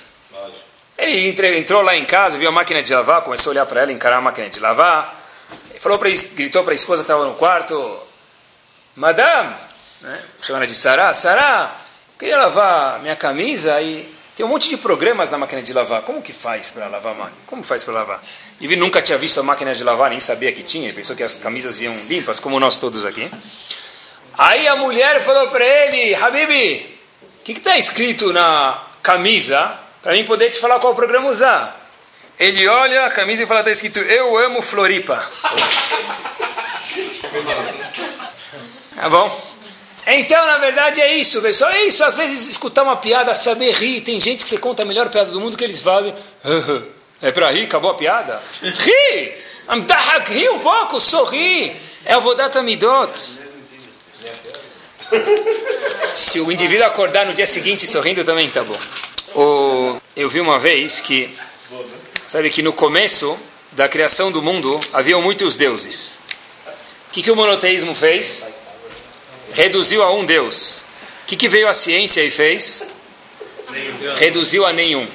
Speaker 1: Ele entrou lá em casa, viu a máquina de lavar, começou a olhar para ela, encarar a máquina de lavar. Ele falou pra, gritou para a esposa que estava no quarto: Madame, né? chamando de Sará, Sará, queria lavar minha camisa e tem um monte de programas na máquina de lavar. Como que faz para lavar a máquina? Como faz para lavar? Ele nunca tinha visto a máquina de lavar, nem sabia que tinha. Pensou que as camisas vinham limpas, como nós todos aqui. Aí a mulher falou para ele, Habibi, o que está escrito na camisa para mim poder te falar qual programa usar? Ele olha a camisa e fala, está escrito, eu amo Floripa. tá bom? Então, na verdade, é isso, pessoal. É isso. Às vezes, escutar uma piada, saber rir. Tem gente que você conta a melhor piada do mundo que eles fazem. É para rir? Acabou a piada? Ri! Ri um pouco, sorri. É a Vodata Midot. Se o indivíduo acordar no dia seguinte sorrindo, também tá bom. O, eu vi uma vez que, sabe que no começo da criação do mundo haviam muitos deuses. O que, que o monoteísmo fez? Reduziu a um Deus. O que, que veio a ciência e fez? Reduziu a nenhum.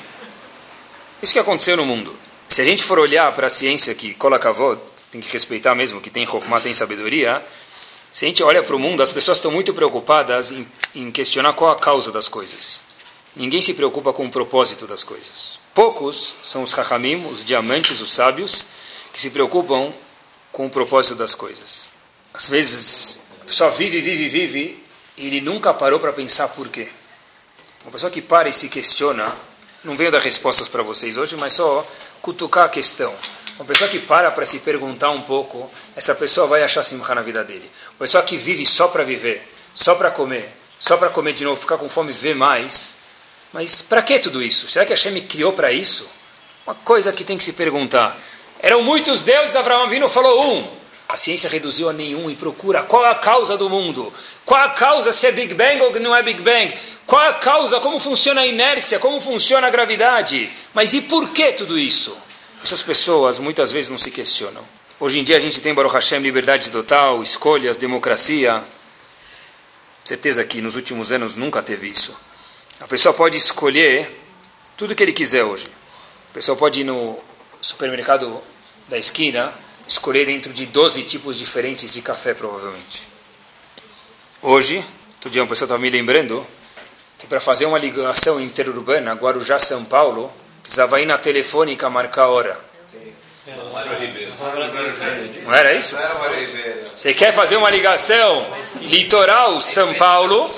Speaker 1: Isso que aconteceu no mundo. Se a gente for olhar para a ciência que Kolakavod, tem que respeitar mesmo, que tem Chokhmah, tem sabedoria, se a gente olha para o mundo, as pessoas estão muito preocupadas em, em questionar qual a causa das coisas. Ninguém se preocupa com o propósito das coisas. Poucos são os Chachamim, os diamantes, os sábios, que se preocupam com o propósito das coisas. Às vezes, pessoa vive, vive, vive, e ele nunca parou para pensar por quê. Uma pessoa que para e se questiona, não venho dar respostas para vocês hoje, mas só cutucar a questão. Uma pessoa que para para se perguntar um pouco, essa pessoa vai achar simcha na vida dele. Uma pessoa que vive só para viver, só para comer, só para comer de novo, ficar com fome, ver mais. Mas para que tudo isso? Será que a me criou para isso? Uma coisa que tem que se perguntar. Eram muitos deuses, Abraão Avino falou um. A ciência reduziu a nenhum e procura qual é a causa do mundo. Qual a causa se é Big Bang ou não é Big Bang. Qual é a causa, como funciona a inércia, como funciona a gravidade. Mas e por que tudo isso? Essas pessoas muitas vezes não se questionam. Hoje em dia a gente tem Baruch Hashem, liberdade total, escolhas, democracia. Certeza que nos últimos anos nunca teve isso. A pessoa pode escolher tudo que ele quiser hoje. A pessoa pode ir no supermercado da esquina escolher dentro de 12 tipos diferentes de café, provavelmente. Hoje, todo dia uma pessoa estava me lembrando que para fazer uma ligação interurbana, Guarujá, São Paulo, precisava ir na telefônica marcar a hora. Não era isso? Você quer fazer uma ligação litoral São Paulo,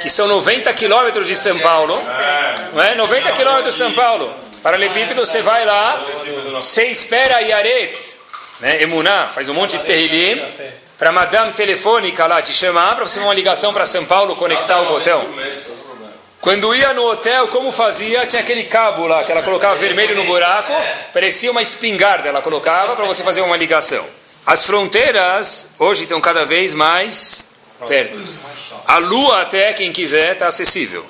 Speaker 1: que são 90 quilômetros de São Paulo, não é? 90 quilômetros de São Paulo. Paralelepípedo, você vai lá, você espera Yaret, né? Emuná, faz um monte de terrilim, para madame telefônica lá te chamar, para você uma ligação para São Paulo, conectar o botão. Quando ia no hotel, como fazia? Tinha aquele cabo lá que ela colocava vermelho no buraco, parecia uma espingarda, ela colocava para você fazer uma ligação. As fronteiras hoje estão cada vez mais perto. A lua, até quem quiser, está acessível.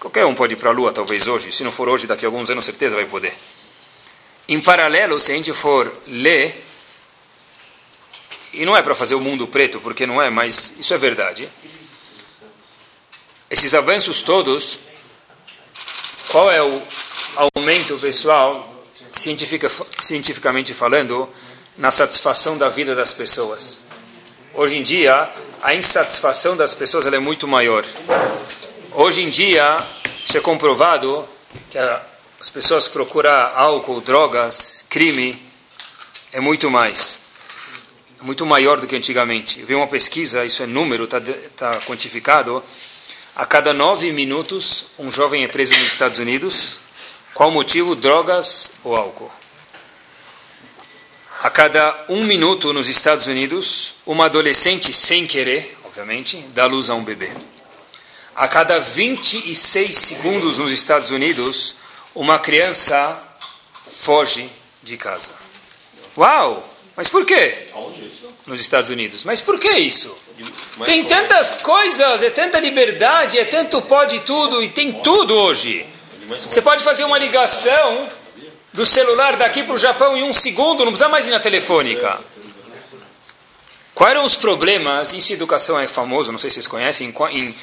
Speaker 1: Qualquer um pode ir para a lua, talvez hoje. Se não for hoje, daqui a alguns anos, certeza vai poder. Em paralelo, se a gente for ler, e não é para fazer o mundo preto, porque não é, mas isso é verdade. Esses avanços todos, qual é o aumento pessoal, cientifica, cientificamente falando, na satisfação da vida das pessoas? Hoje em dia, a insatisfação das pessoas é muito maior. Hoje em dia, isso é comprovado que as pessoas procuram álcool, drogas, crime, é muito mais. Muito maior do que antigamente. Eu vi uma pesquisa, isso é número, está tá quantificado. A cada nove minutos, um jovem é preso nos Estados Unidos. Qual motivo? Drogas ou álcool. A cada um minuto nos Estados Unidos, uma adolescente, sem querer, obviamente, dá luz a um bebê. A cada 26 segundos nos Estados Unidos, uma criança foge de casa. Uau! Mas por quê? Nos Estados Unidos. Mas por que isso? Tem tantas coisas, é tanta liberdade, é tanto pode tudo e tem tudo hoje. Você pode fazer uma ligação do celular daqui para o Japão em um segundo, não precisa mais ir na telefônica. Quais eram os problemas? Isso educação é famoso, não sei se vocês conhecem. Em,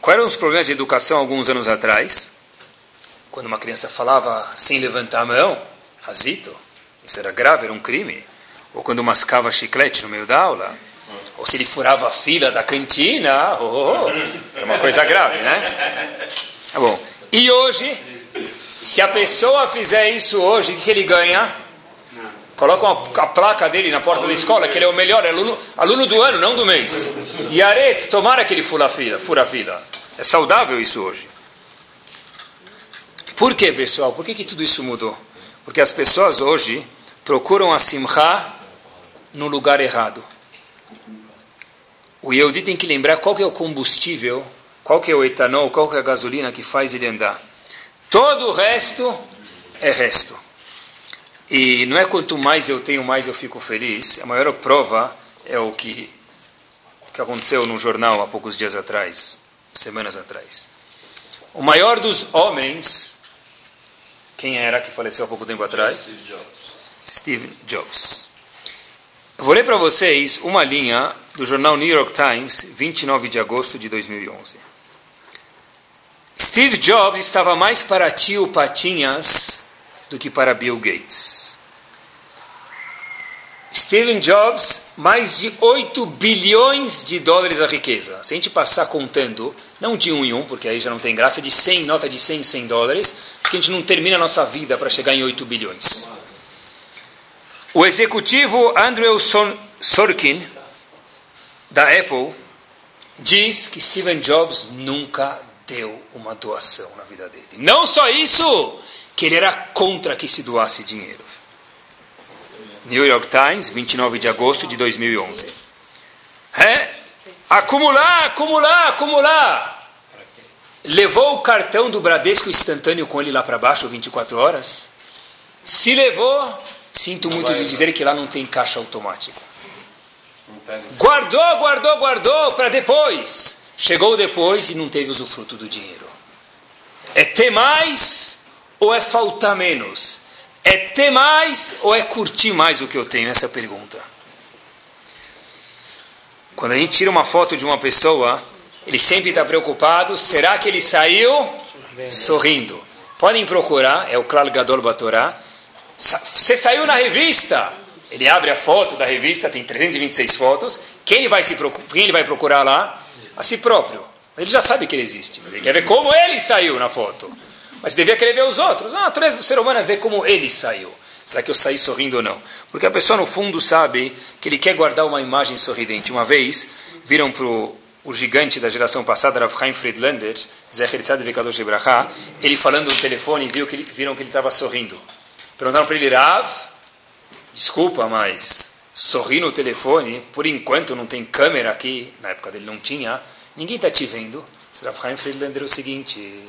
Speaker 1: quais eram os problemas de educação alguns anos atrás? Quando uma criança falava sem levantar a mão, razito, isso era grave, era um crime. Ou quando mascava chiclete no meio da aula. Ou se ele furava a fila da cantina, oh, oh, oh. é uma coisa grave, né? Tá bom. E hoje, se a pessoa fizer isso hoje, o que ele ganha? Coloca uma, a placa dele na porta da escola, que ele é o melhor aluno, aluno do ano, não do mês. E areto, tomara que ele fura a fila. Fura a fila. É saudável isso hoje. Por que, pessoal? Por que, que tudo isso mudou? Porque as pessoas hoje procuram a simcha no lugar errado. O Yehudi tem que lembrar qual que é o combustível, qual que é o etanol, qual que é a gasolina que faz ele andar. Todo o resto é resto. E não é quanto mais eu tenho, mais eu fico feliz. A maior prova é o que, que aconteceu no jornal há poucos dias atrás, semanas atrás. O maior dos homens, quem era que faleceu há pouco tempo atrás? Steve Jobs. Steve Jobs. Vou ler para vocês uma linha do jornal New York Times, 29 de agosto de 2011. Steve Jobs estava mais para tio Patinhas do que para Bill Gates. Steve Jobs, mais de 8 bilhões de dólares a riqueza. Se a gente passar contando, não de um em um, porque aí já não tem graça, de 100, nota de 100, 100 dólares, porque a gente não termina a nossa vida para chegar em 8 bilhões. O executivo Andrew Sorkin, da Apple, diz que Steve Jobs nunca deu uma doação na vida dele. Não só isso, que ele era contra que se doasse dinheiro. New York Times, 29 de agosto de 2011. É? Acumular, acumular, acumular. Levou o cartão do Bradesco instantâneo com ele lá para baixo, 24 horas? Se levou, sinto muito de dizer que lá não tem caixa automática. Guardou, guardou, guardou para depois. Chegou depois e não teve usufruto do dinheiro. É ter mais ou é faltar menos? É ter mais ou é curtir mais o que eu tenho? Essa é a pergunta. Quando a gente tira uma foto de uma pessoa, ele sempre está preocupado: será que ele saiu sorrindo? Podem procurar, é o Klal Gadol Batorá. Você saiu na revista. Ele abre a foto da revista, tem 326 fotos. Quem ele vai, se, quem ele vai procurar lá? A si próprio. Ele já sabe que ele existe, mas ele quer ver como ele saiu na foto. Mas devia querer ver os outros. A natureza do ser humano é ver como ele saiu. Será que eu saí sorrindo ou não? Porque a pessoa, no fundo, sabe que ele quer guardar uma imagem sorridente. Uma vez, viram para o gigante da geração passada, Rav Chaim Friedlander, Zecher Tzad Kadosh Ibrahá, ele falando no telefone e viu que ele, viram que ele estava sorrindo. Perguntaram para ele, Rav, desculpa, mas sorri no telefone, por enquanto não tem câmera aqui, na época dele não tinha, ninguém está te vendo. Rav Chaim Friedlander o seguinte,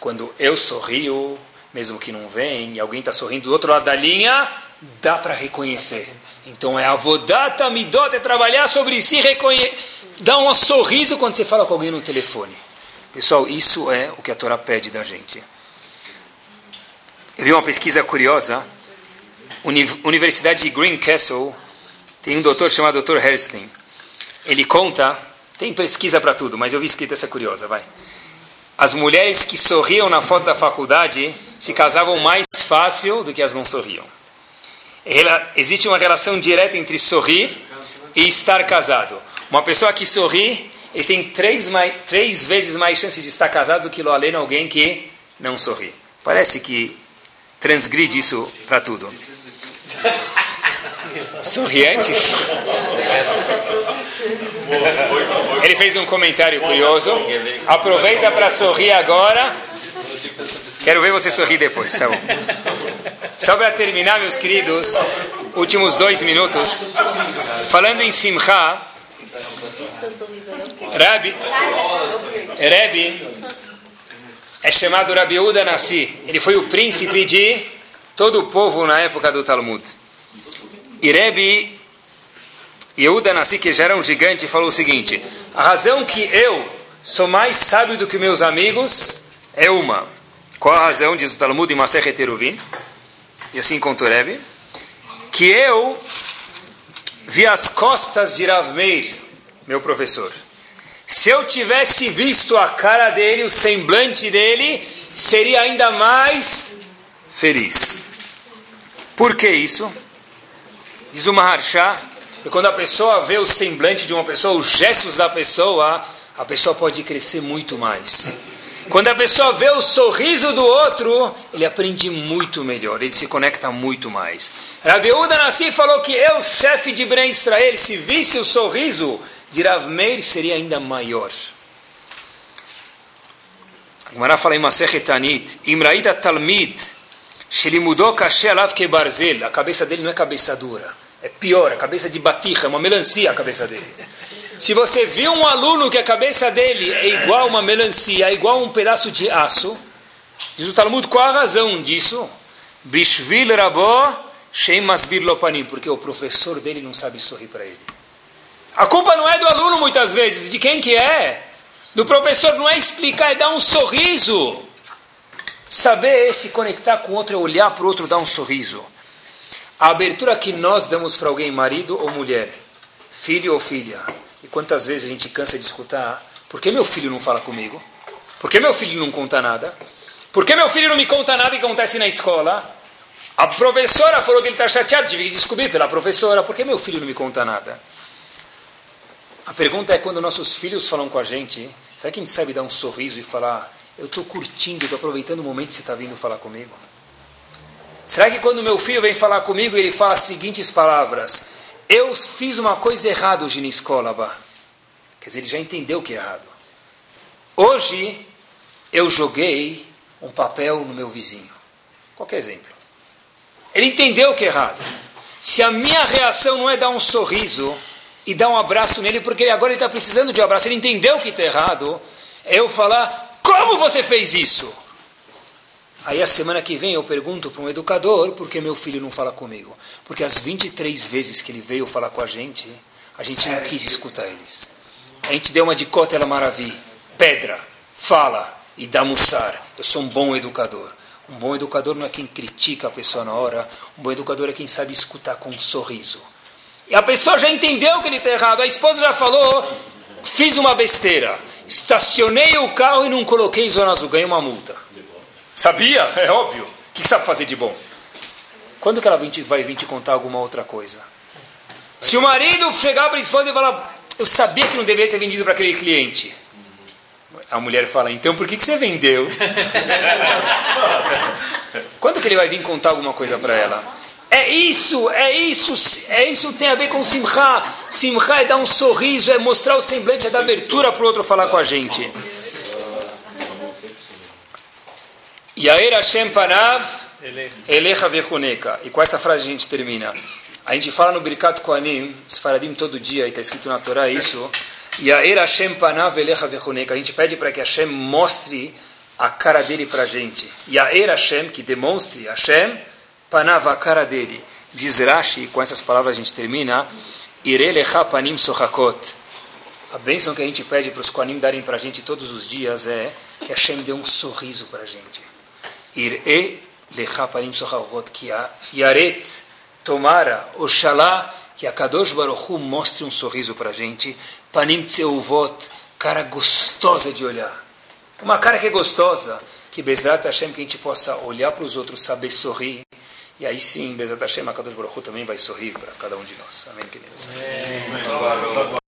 Speaker 1: quando eu sorrio, mesmo que não vem, e alguém está sorrindo do outro lado da linha, dá para reconhecer. Então é avodata midot, é trabalhar sobre si, reconhe... dar um sorriso quando você fala com alguém no telefone. Pessoal, isso é o que a Torá pede da gente. Eu vi uma pesquisa curiosa. Universidade de Greencastle tem um doutor chamado Dr. Herstein. Ele conta, tem pesquisa para tudo, mas eu vi escrita essa curiosa, vai. As mulheres que sorriam na foto da faculdade se casavam mais fácil do que as não sorriam. Ela, existe uma relação direta entre sorrir e estar casado. Uma pessoa que sorri, ele tem três, mais, três vezes mais chance de estar casado do que lo além alguém que não sorri. Parece que transgride isso para tudo. Sorriantes? Ele fez um comentário curioso. Aproveita para sorrir agora. Quero ver você sorrir depois, tá bom? Só para terminar, meus queridos, últimos dois minutos, falando em Simcha, Rabi, Rabi é chamado Rabi Uda Nassi. Ele foi o príncipe de todo o povo na época do Talmud. E Rabi Yehuda Nassi, que já era um gigante, falou o seguinte: a razão que eu sou mais sábio do que meus amigos é uma. Qual a razão, diz o Talmud em Masechet Eruvin? E assim conta o Rebbe, que eu vi as costas de Rav Meir, meu professor. Se eu tivesse visto a cara dele, o semblante dele, seria ainda mais feliz. Por que isso? Diz o Maharsha, que quando a pessoa vê o semblante de uma pessoa, os gestos da pessoa, a pessoa pode crescer muito mais. Quando a pessoa vê o sorriso do outro, ele aprende muito melhor, ele se conecta muito mais. Rabi Uda Nassi falou que eu, chefe de Bnei Israel, se visse o sorriso de Rav Meir, seria ainda maior. A Gemara fala em Masechet Tanit, Imraida Talmid, Shelimudou Kashe Alav Kebarzel, a cabeça dele não é cabeça dura, é pior, a cabeça de batija, é uma melancia a cabeça dele. Se você viu um aluno que a cabeça dele é igual uma melancia, é igual um pedaço de aço, diz o Talmud, qual a razão disso? Bishvil Rabó Masbir Lopanim, porque o professor dele não sabe sorrir para ele. A culpa não é do aluno muitas vezes, de quem que é? Do professor não é explicar, é dar um sorriso. Saber se conectar com o outro é olhar para o outro, dar um sorriso. A abertura que nós damos para alguém, marido ou mulher, filho ou filha, e quantas vezes a gente cansa de escutar: por que meu filho não fala comigo? Por que meu filho não conta nada? Por que meu filho não me conta nada que acontece na escola? A professora falou que ele está chateado, tive que descobrir pela professora, por que meu filho não me conta nada? A pergunta é quando nossos filhos falam com a gente, será que a gente sabe dar um sorriso e falar, eu estou curtindo, estou aproveitando o momento que você está vindo falar comigo? Será que quando meu filho vem falar comigo, ele fala as seguintes palavras, eu fiz uma coisa errada hoje na escola. Quer dizer, ele já entendeu o que é errado. Hoje, eu joguei um papel no meu vizinho. Qualquer exemplo. Ele entendeu o que é errado. Se a minha reação não é dar um sorriso e dar um abraço nele, porque agora ele está precisando de um abraço, ele entendeu que está errado, eu falar, como você fez isso? Aí a semana que vem eu pergunto para um educador por que meu filho não fala comigo. Porque as 23 vezes que ele veio falar com a gente, a gente não quis escutar eles. A gente deu uma de cotela maravilha, pedra, fala e dá mussar. Eu sou um bom educador. Um bom educador não é quem critica a pessoa na hora, um bom educador é quem sabe escutar com um sorriso. E a pessoa já entendeu que ele está errado. A esposa já falou, fiz uma besteira. Estacionei o carro e não coloquei zona azul, ganhei uma multa. Sabia? É óbvio. O que sabe fazer de bom? Quando que ela vai vir te contar alguma outra coisa? Se o marido chegar para a esposa e falar, eu sabia que não deveria ter vendido para aquele cliente. A mulher fala, então por que, que você vendeu? Quando que ele vai vir contar alguma coisa para ela? É isso, é isso, é isso tem a ver com simcha. Simcha é dar um sorriso, é mostrar o semblante, é dar abertura para o outro falar com a gente. Yair Hashem Panav Elecha Vechuneka. E com essa frase a gente termina. A gente fala no Birkat Koanim, Sfaradim todo dia, e está escrito na Torá isso. Yair Hashem panav elecha vechuneka. A gente pede para que Hashem mostre a cara dele para a gente. Yair Hashem, que demonstre Hashem, panav a cara dele. Diz Rashi, com essas palavras a gente termina, Irelecha panim sochakot. A bênção que a gente pede para os Koanim darem para a gente todos os dias é que Hashem dê um sorriso para a gente. Ire lecha panim sochakot, a Yaret, tomara, Oxalá, que a Kadosh Baruch Hu mostre um sorriso para a gente. Panim tseuvot, cara gostosa de olhar. Uma cara que é gostosa, que Bezrat Hashem, que a gente possa olhar para os outros, saber sorrir. E aí sim, Bezrat Hashem, a Kadosh Baruch Hu também vai sorrir para cada um de nós. Amém, queridos. Amém.